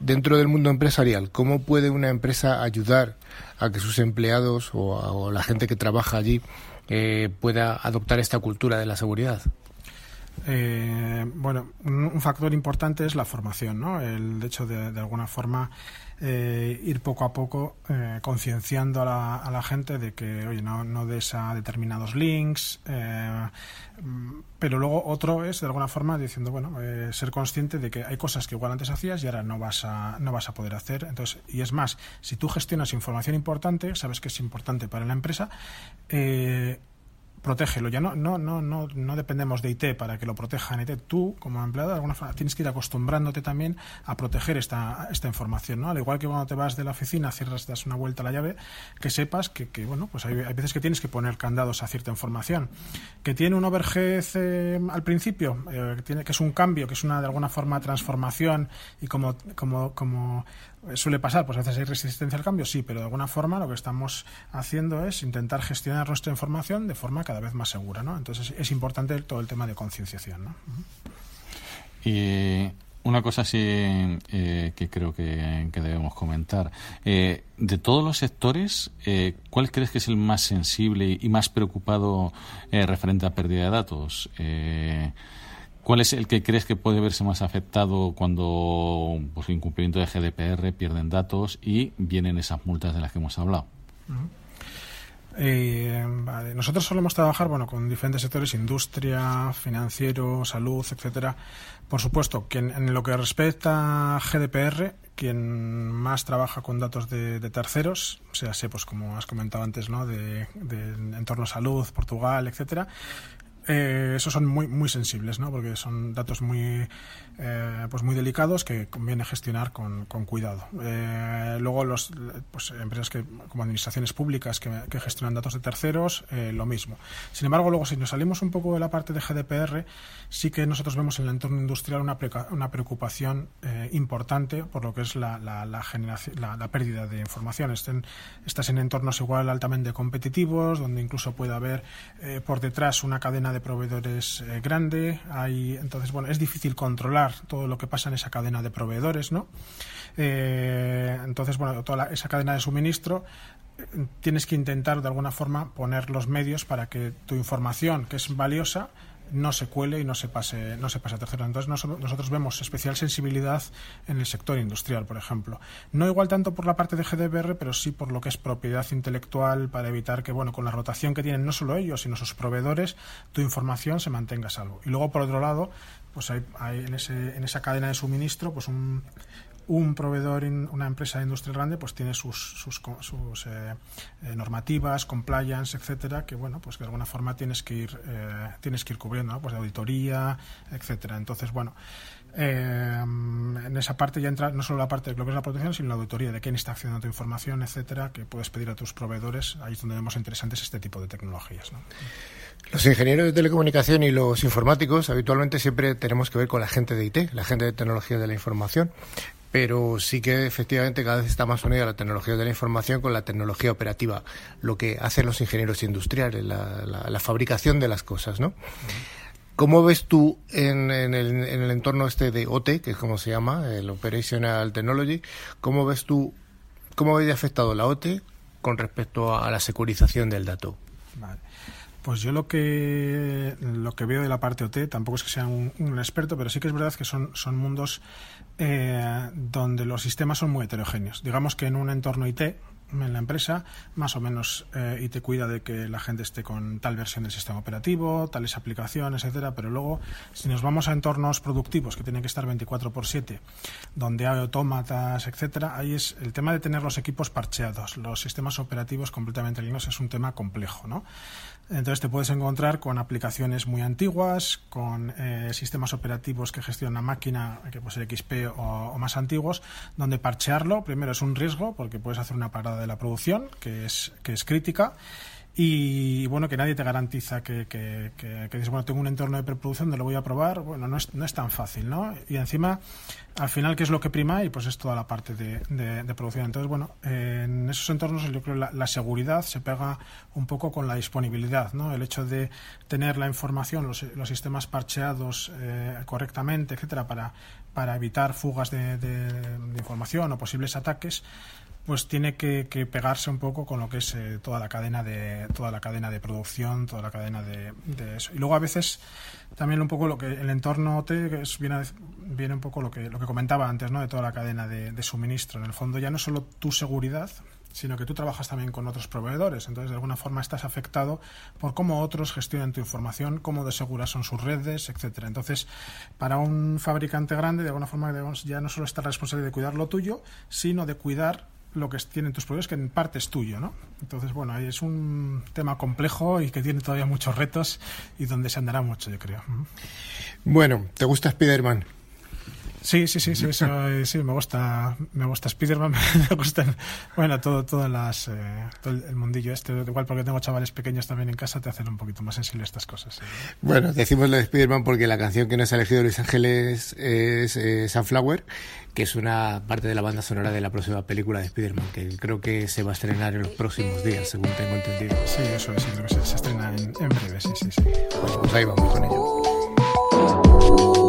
dentro del mundo empresarial, ¿cómo puede una empresa ayudar a que sus empleados o, o la gente que trabaja allí eh, pueda adoptar esta cultura de la seguridad? Eh, bueno, un, factor importante es la formación, ¿no? El hecho de, de alguna forma eh, ir poco a poco eh, concienciando a la, gente de que, oye, no, no des a determinados links, eh, pero luego otro es, de alguna forma, diciendo, bueno, eh, ser consciente de que hay cosas que igual antes hacías y ahora no vas a, no vas a poder hacer. Entonces, y es más, si tú gestionas información importante, sabes que es importante para la empresa, protégelo. Ya no, no, no, no, no dependemos de IT para que lo protejan IT. Tú, como empleado, de alguna forma tienes que ir acostumbrándote también a proteger esta, esta información, ¿no? Al igual que cuando te vas de la oficina, cierras, das una vuelta a la llave, que sepas que, que bueno, pues hay, veces que tienes que poner candados a cierta información. Que tiene un overhead eh, al principio, eh, que, tiene, que es un cambio, que es una de alguna forma transformación y como, como, como suele pasar, pues a veces hay resistencia al cambio, sí, pero de alguna forma lo que estamos haciendo es intentar gestionar nuestra información de forma cada vez más segura, ¿no? Entonces es importante todo el tema de concienciación, ¿no? Y una cosa sí eh, que creo que, que debemos comentar. Eh, de todos los sectores, eh, ¿cuál crees que es el más sensible y más preocupado eh, referente a pérdida de datos? ¿Cuál es el que crees que puede verse más afectado cuando, pues, incumplimiento de GDPR, pierden datos y vienen esas multas de las que hemos hablado? Eh, vale. Nosotros solemos trabajar bueno, con diferentes sectores, industria, financiero, salud, etcétera. Por supuesto, que en, lo que respecta a GDPR, quien más trabaja con datos de, de terceros, o sea, sé, pues como has comentado antes, ¿no? de, de entorno salud, Portugal, etcétera, eh, esos son muy muy sensibles, ¿no? Porque son datos muy eh, pues muy delicados que conviene gestionar con, con cuidado. Eh, luego los pues, empresas que como administraciones públicas que, gestionan datos de terceros, eh, lo mismo. Sin embargo, luego si nos salimos un poco de la parte de GDPR, sí que nosotros vemos en el entorno industrial una, una preocupación eh, importante por lo que es la, la, generación, la, pérdida de información. Estén, estás en entornos igual altamente competitivos, donde incluso puede haber por detrás una cadena de proveedores eh, grande. Hay, entonces, bueno, es difícil controlar todo lo que pasa en esa cadena de proveedores, ¿no? Eh, entonces, bueno, toda la, esa cadena de suministro eh, tienes que intentar de alguna forma poner los medios para que tu información, que es valiosa, no se cuele y no se pase, no se pase a terceros. Entonces nosotros vemos especial sensibilidad en el sector industrial, por ejemplo. No igual tanto por la parte de GDPR, pero sí por lo que es propiedad intelectual para evitar que, bueno, con la rotación que tienen no solo ellos, sino sus proveedores, tu información se mantenga a salvo. Y luego, por otro lado, pues hay, hay en, ese, en esa cadena de suministro, pues un un proveedor, una empresa de industria grande, pues tiene sus, sus, sus eh, eh, normativas, compliance, etcétera, que bueno, pues de alguna forma tienes que ir, eh, tienes que ir cubriendo, pues de auditoría, etcétera. Entonces, bueno, eh, en esa parte ya entra no solo la parte de lo que es la protección, sino la auditoría de quién está accediendo a tu información, etcétera, que puedes pedir a tus proveedores. Ahí es donde vemos interesantes este tipo de tecnologías. ¿no? Los ingenieros de telecomunicación y los informáticos habitualmente siempre tenemos que ver con la gente de IT, la gente de tecnología de la información pero sí que efectivamente cada vez está más unida la tecnología de la información con la tecnología operativa, lo que hacen los ingenieros industriales, la, la, la fabricación de las cosas, ¿no? ¿Cómo ves tú en, en, el, en, el, entorno este de OT, que es como se llama, el Operational Technology, cómo ves tú, cómo ves afectado la OT con respecto a la securización del dato? Pues yo lo que lo que veo de la parte OT, tampoco es que sea un, un experto, pero sí que es verdad que son, son mundos eh, donde los sistemas son muy heterogéneos. Digamos que en un entorno IT, en la empresa, más o menos eh, IT cuida de que la gente esté con tal versión del sistema operativo, tales aplicaciones, etcétera, pero luego si nos vamos a entornos productivos que tienen que estar 24 por 7, donde hay autómatas, etcétera, ahí es el tema de tener los equipos parcheados, los sistemas operativos completamente alineados es un tema complejo, ¿no? Entonces te puedes encontrar con aplicaciones muy antiguas, con eh, sistemas operativos que gestionan una máquina, que puede ser XP o, o, más antiguos, donde parchearlo primero es un riesgo porque puedes hacer una parada de la producción que es, que es crítica y bueno, que nadie te garantiza que, que, dices, bueno, tengo un entorno de preproducción lo voy a probar, bueno, no es, no es tan fácil, ¿no? Y encima, al final, ¿qué es lo que prima? Y pues es toda la parte de, de, producción. Entonces, bueno, en esos entornos yo creo que la, la, seguridad se pega un poco con la disponibilidad, ¿no? El hecho de tener la información, los, los sistemas parcheados eh, correctamente, etcétera, para, para evitar fugas de, de información o posibles ataques, pues tiene que, pegarse un poco con lo que es eh, toda la cadena de toda la cadena de producción toda la cadena de, eso y luego a veces también un poco lo que el entorno OT es, viene, viene un poco lo que lo que comentaba antes no de toda la cadena de, suministro en el fondo ya no solo tu seguridad sino que tú trabajas también con otros proveedores. Entonces, de alguna forma estás afectado por cómo otros gestionan tu información, cómo de seguras son sus redes, etcétera. Entonces, para un fabricante grande, de alguna forma, ya no solo está la responsabilidad de cuidar lo tuyo, sino de cuidar lo que tienen tus proveedores, que en parte es tuyo, ¿no? Entonces, bueno, es un tema complejo y que tiene todavía muchos retos y donde se andará mucho, yo creo. Bueno, ¿te gusta Spider-Man? Sí, sí, sí, sí, sí, me gusta, me gusta Spiderman, me gustan, bueno, todo, todas las, eh, todo el mundillo este, igual porque tengo chavales pequeños también en casa, te hacen un poquito más sensible estas cosas. Bueno, decimos lo de Spiderman porque la canción que nos ha elegido Luis Ángeles es eh, Sunflower, que es una parte de la banda sonora de la próxima película de Spiderman, que creo que se va a estrenar en los próximos días, según tengo entendido. Sí, eso es, creo que se, estrena en, en, breve, sí, sí, sí. Bueno, pues ahí vamos con ello.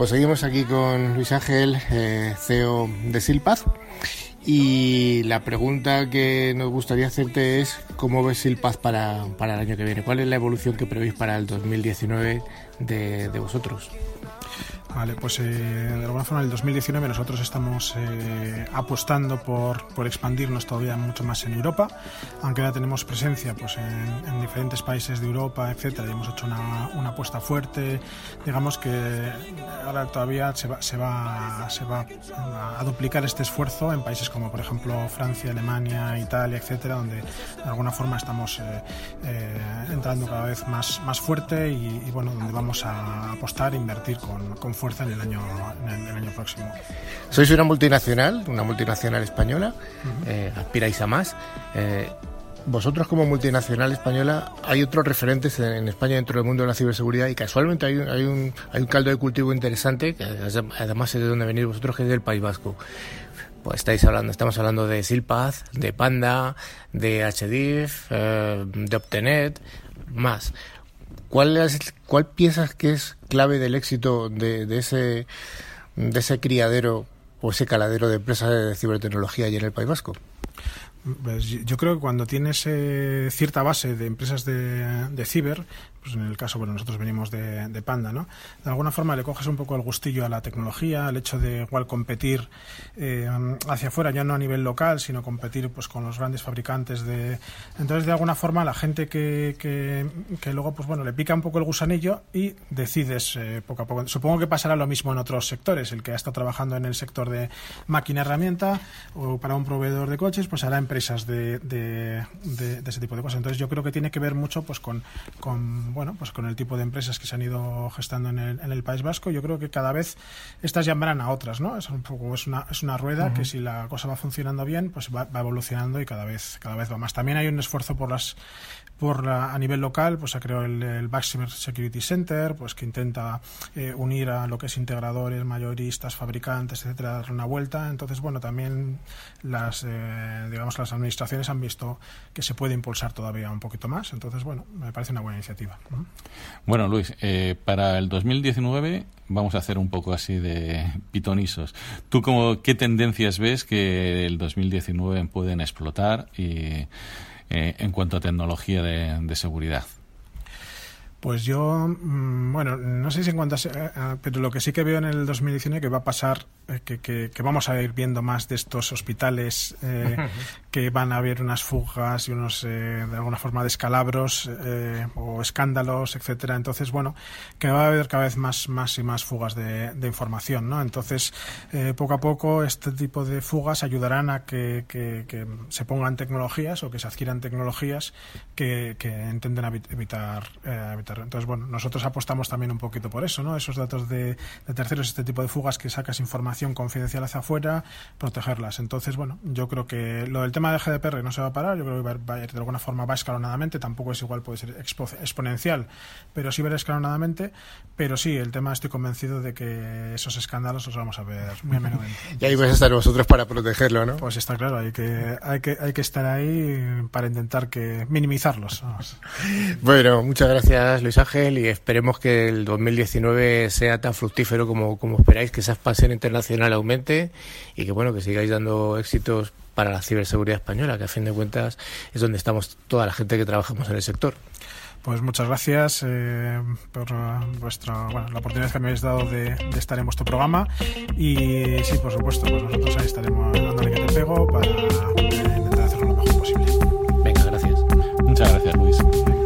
Pues seguimos aquí con Luis Ángel, eh, CEO de Silpaz. Y la pregunta que nos gustaría hacerte es cómo ves Silpaz para, para el año que viene. ¿Cuál es la evolución que prevéis para el 2019 de, de vosotros? Vale, pues eh, de alguna forma en el 2019 nosotros estamos eh, apostando por, por, expandirnos todavía mucho más en Europa, aunque ya tenemos presencia pues en, diferentes países de Europa, etcétera, y hemos hecho una, una, apuesta fuerte, digamos que ahora todavía se va, se va, se va a duplicar este esfuerzo en países como por ejemplo Francia, Alemania, Italia, etcétera, donde de alguna forma estamos eh, entrando cada vez más, más fuerte y, y, bueno, donde vamos a apostar e invertir con, con fuerza en el año, en el, año próximo. Sois una multinacional, una multinacional española, eh, aspiráis a más. Eh, vosotros como multinacional española, hay otros referentes en, España dentro del mundo de la ciberseguridad y casualmente hay un, hay un, hay un caldo de cultivo interesante, que además es de donde venís vosotros, que es del País Vasco. Pues estáis hablando, estamos hablando de Silpath, de Panda, de HDIF, eh, de Optenet, más. ¿Cuál, es, ¿Cuál piensas que es clave del éxito de, de, ese, de ese criadero o ese caladero de empresas de cibertecnología allí en el País Vasco? Pues yo creo que cuando tienes eh, cierta base de empresas de, de ciber, pues en el caso, bueno, nosotros venimos de, de, Panda, ¿no? De alguna forma le coges un poco el gustillo a la tecnología, al hecho de igual competir eh, hacia afuera, ya no a nivel local, sino competir pues con los grandes fabricantes de... Entonces, de alguna forma, la gente que, que, que luego, pues bueno, le pica un poco el gusanillo y decides eh, poco a poco. Supongo que pasará lo mismo en otros sectores. El que ha estado trabajando en el sector de máquina-herramienta o para un proveedor de coches, pues hará empresas de, de, de, de ese tipo de cosas. Entonces, yo creo que tiene que ver mucho pues con, con bueno, pues con el tipo de empresas que se han ido gestando en el, en el País Vasco, yo creo que cada vez estas llamarán a otras, ¿no? Es un poco es una, es una rueda uh -huh. que si la cosa va funcionando bien, pues va, va, evolucionando y cada vez cada vez va más. También hay un esfuerzo por las por la, a nivel local, pues ha creado el, el Security Center, pues que intenta eh, unir a lo que es integradores, mayoristas, fabricantes, etcétera, darle una vuelta. Entonces, bueno, también las eh, digamos las administraciones han visto que se puede impulsar todavía un poquito más. Entonces, bueno, me parece una buena iniciativa. Bueno, Luis, eh, para el 2019 vamos a hacer un poco así de pitonisos. ¿Tú como qué tendencias ves que el 2019 pueden explotar eh, en cuanto a tecnología de, seguridad? Pues yo, mm, bueno, no sé si en cuanto a, pero lo que sí que veo en el 2019 que va a pasar, eh, que, que, vamos a ir viendo más de estos hospitales, eh, que van a haber unas fugas y unos, eh, de alguna forma, descalabros o escándalos, etcétera. Entonces, bueno, que va a haber cada vez más, más y más fugas de, de información, ¿no? Entonces, poco a poco, este tipo de fugas ayudarán a que, que, se pongan tecnologías o que se adquieran tecnologías que, intenten evitar, evitar entonces, bueno, nosotros apostamos también un poquito por eso, ¿no? Esos datos de, terceros, este tipo de fugas que sacas información confidencial hacia afuera, protegerlas. Entonces, bueno, yo creo que lo del tema de GDPR no se va a parar, yo creo que va, a ir de alguna forma va escalonadamente, tampoco es igual, puede ser exponencial, pero sí va escalonadamente, pero sí, el tema estoy convencido de que esos escándalos los vamos a ver muy a menudo. y ahí vais a estar vosotros para protegerlo, ¿no? Pues está claro, hay que, hay que, hay que estar ahí para intentar que minimizarlos. Bueno, muchas gracias Luis Ángel, y esperemos que el 2019 sea tan fructífero como, como esperáis, que esa expansión internacional aumente y que bueno que sigáis dando éxitos para la ciberseguridad española, que a fin de cuentas es donde estamos toda la gente que trabajamos en el sector. Pues muchas gracias eh, por vuestra, bueno, la oportunidad que me habéis dado de, estar en vuestro programa y sí, por supuesto, pues nosotros ahí estaremos dándole que te pego para intentar hacerlo lo mejor posible. Venga, gracias. Muchas gracias, Luis.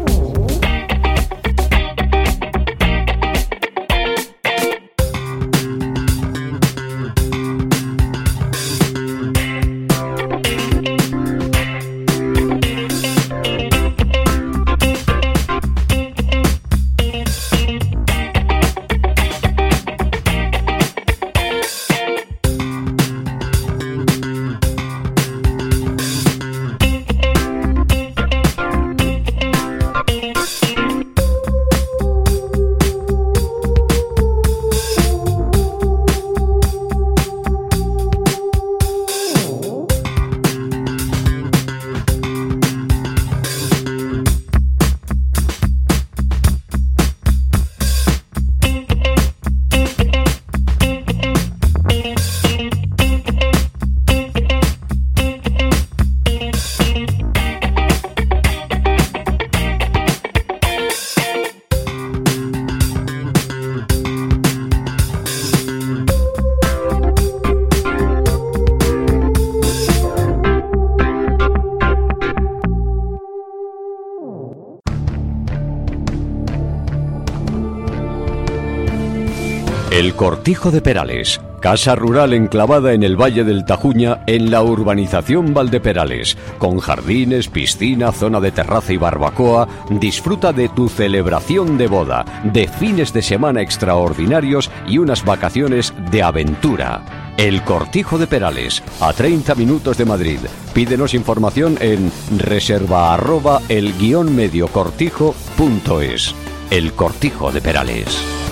Cortijo de Perales, casa rural enclavada en el Valle del Tajuña, en la urbanización Valdeperales, con jardines, piscina, zona de terraza y barbacoa, disfruta de tu celebración de boda, de fines de semana extraordinarios y unas vacaciones de aventura. El Cortijo de Perales, a 30 minutos de Madrid. Pídenos información en reserva arroba el guion medio cortijo.es. El Cortijo de Perales.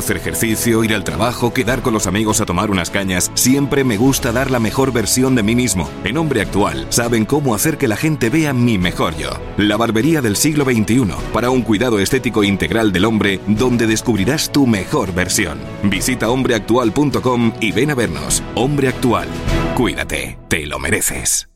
Hacer ejercicio, ir al trabajo, quedar con los amigos a tomar unas cañas, siempre me gusta dar la mejor versión de mí mismo. En Hombre Actual saben cómo hacer que la gente vea mi mejor yo. La barbería del siglo XXI, para un cuidado estético integral del hombre, donde descubrirás tu mejor versión. Visita hombreactual.com y ven a vernos. Hombre Actual. Cuídate, te lo mereces.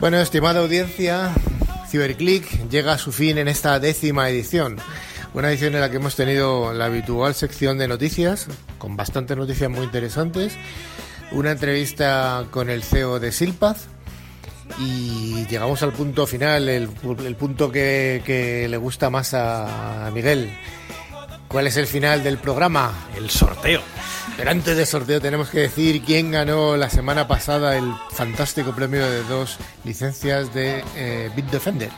Bueno, estimada audiencia, Ciberclick llega a su fin en esta décima edición. Una edición en la que hemos tenido la habitual sección de noticias, con bastantes noticias muy interesantes, una entrevista con el CEO de Silpaz y llegamos al punto final, el, punto que, le gusta más a Miguel. ¿Cuál es el final del programa? El sorteo. Pero antes del sorteo tenemos que decir quién ganó la semana pasada el fantástico premio de dos licencias de eh, Bitdefender.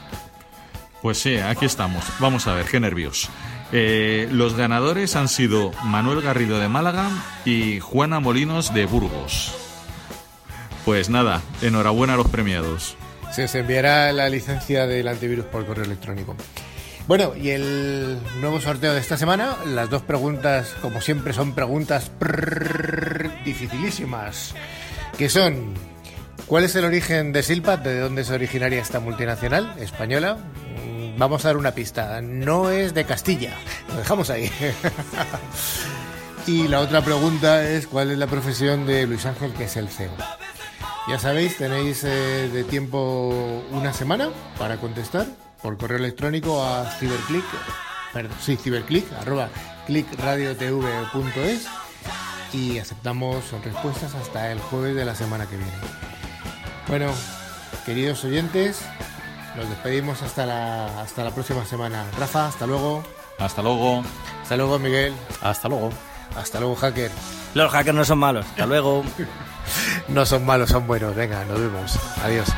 Pues sí, aquí estamos. Vamos a ver, qué nervios. Eh, los ganadores han sido Manuel Garrido de Málaga y Juana Molinos de Burgos. Pues nada, enhorabuena a los premiados. Se os enviará la licencia del antivirus por correo electrónico. Bueno, y el nuevo sorteo de esta semana, las dos preguntas, como siempre, son preguntas dificilísimas, que son ¿cuál es el origen de Silpat? ¿De dónde es originaria esta multinacional española? Mm, Vamos a dar una pista, no es de Castilla, lo dejamos ahí. y la otra pregunta es ¿cuál es la profesión de Luis Ángel, que es el CEO? Ya sabéis, tenéis eh, de tiempo una semana para contestar por correo electrónico a ciberclick, perdón, sí, ciberclick, arroba clickradiotv.es y aceptamos respuestas hasta el jueves de la semana que viene. Bueno, queridos oyentes, nos despedimos hasta la, hasta la próxima semana. Rafa, hasta luego. Hasta luego. Hasta luego, Miguel. Hasta luego. Hasta luego, hacker. Los hackers no son malos. Hasta luego. No son malos, son buenos. Venga, nos vemos. Adiós.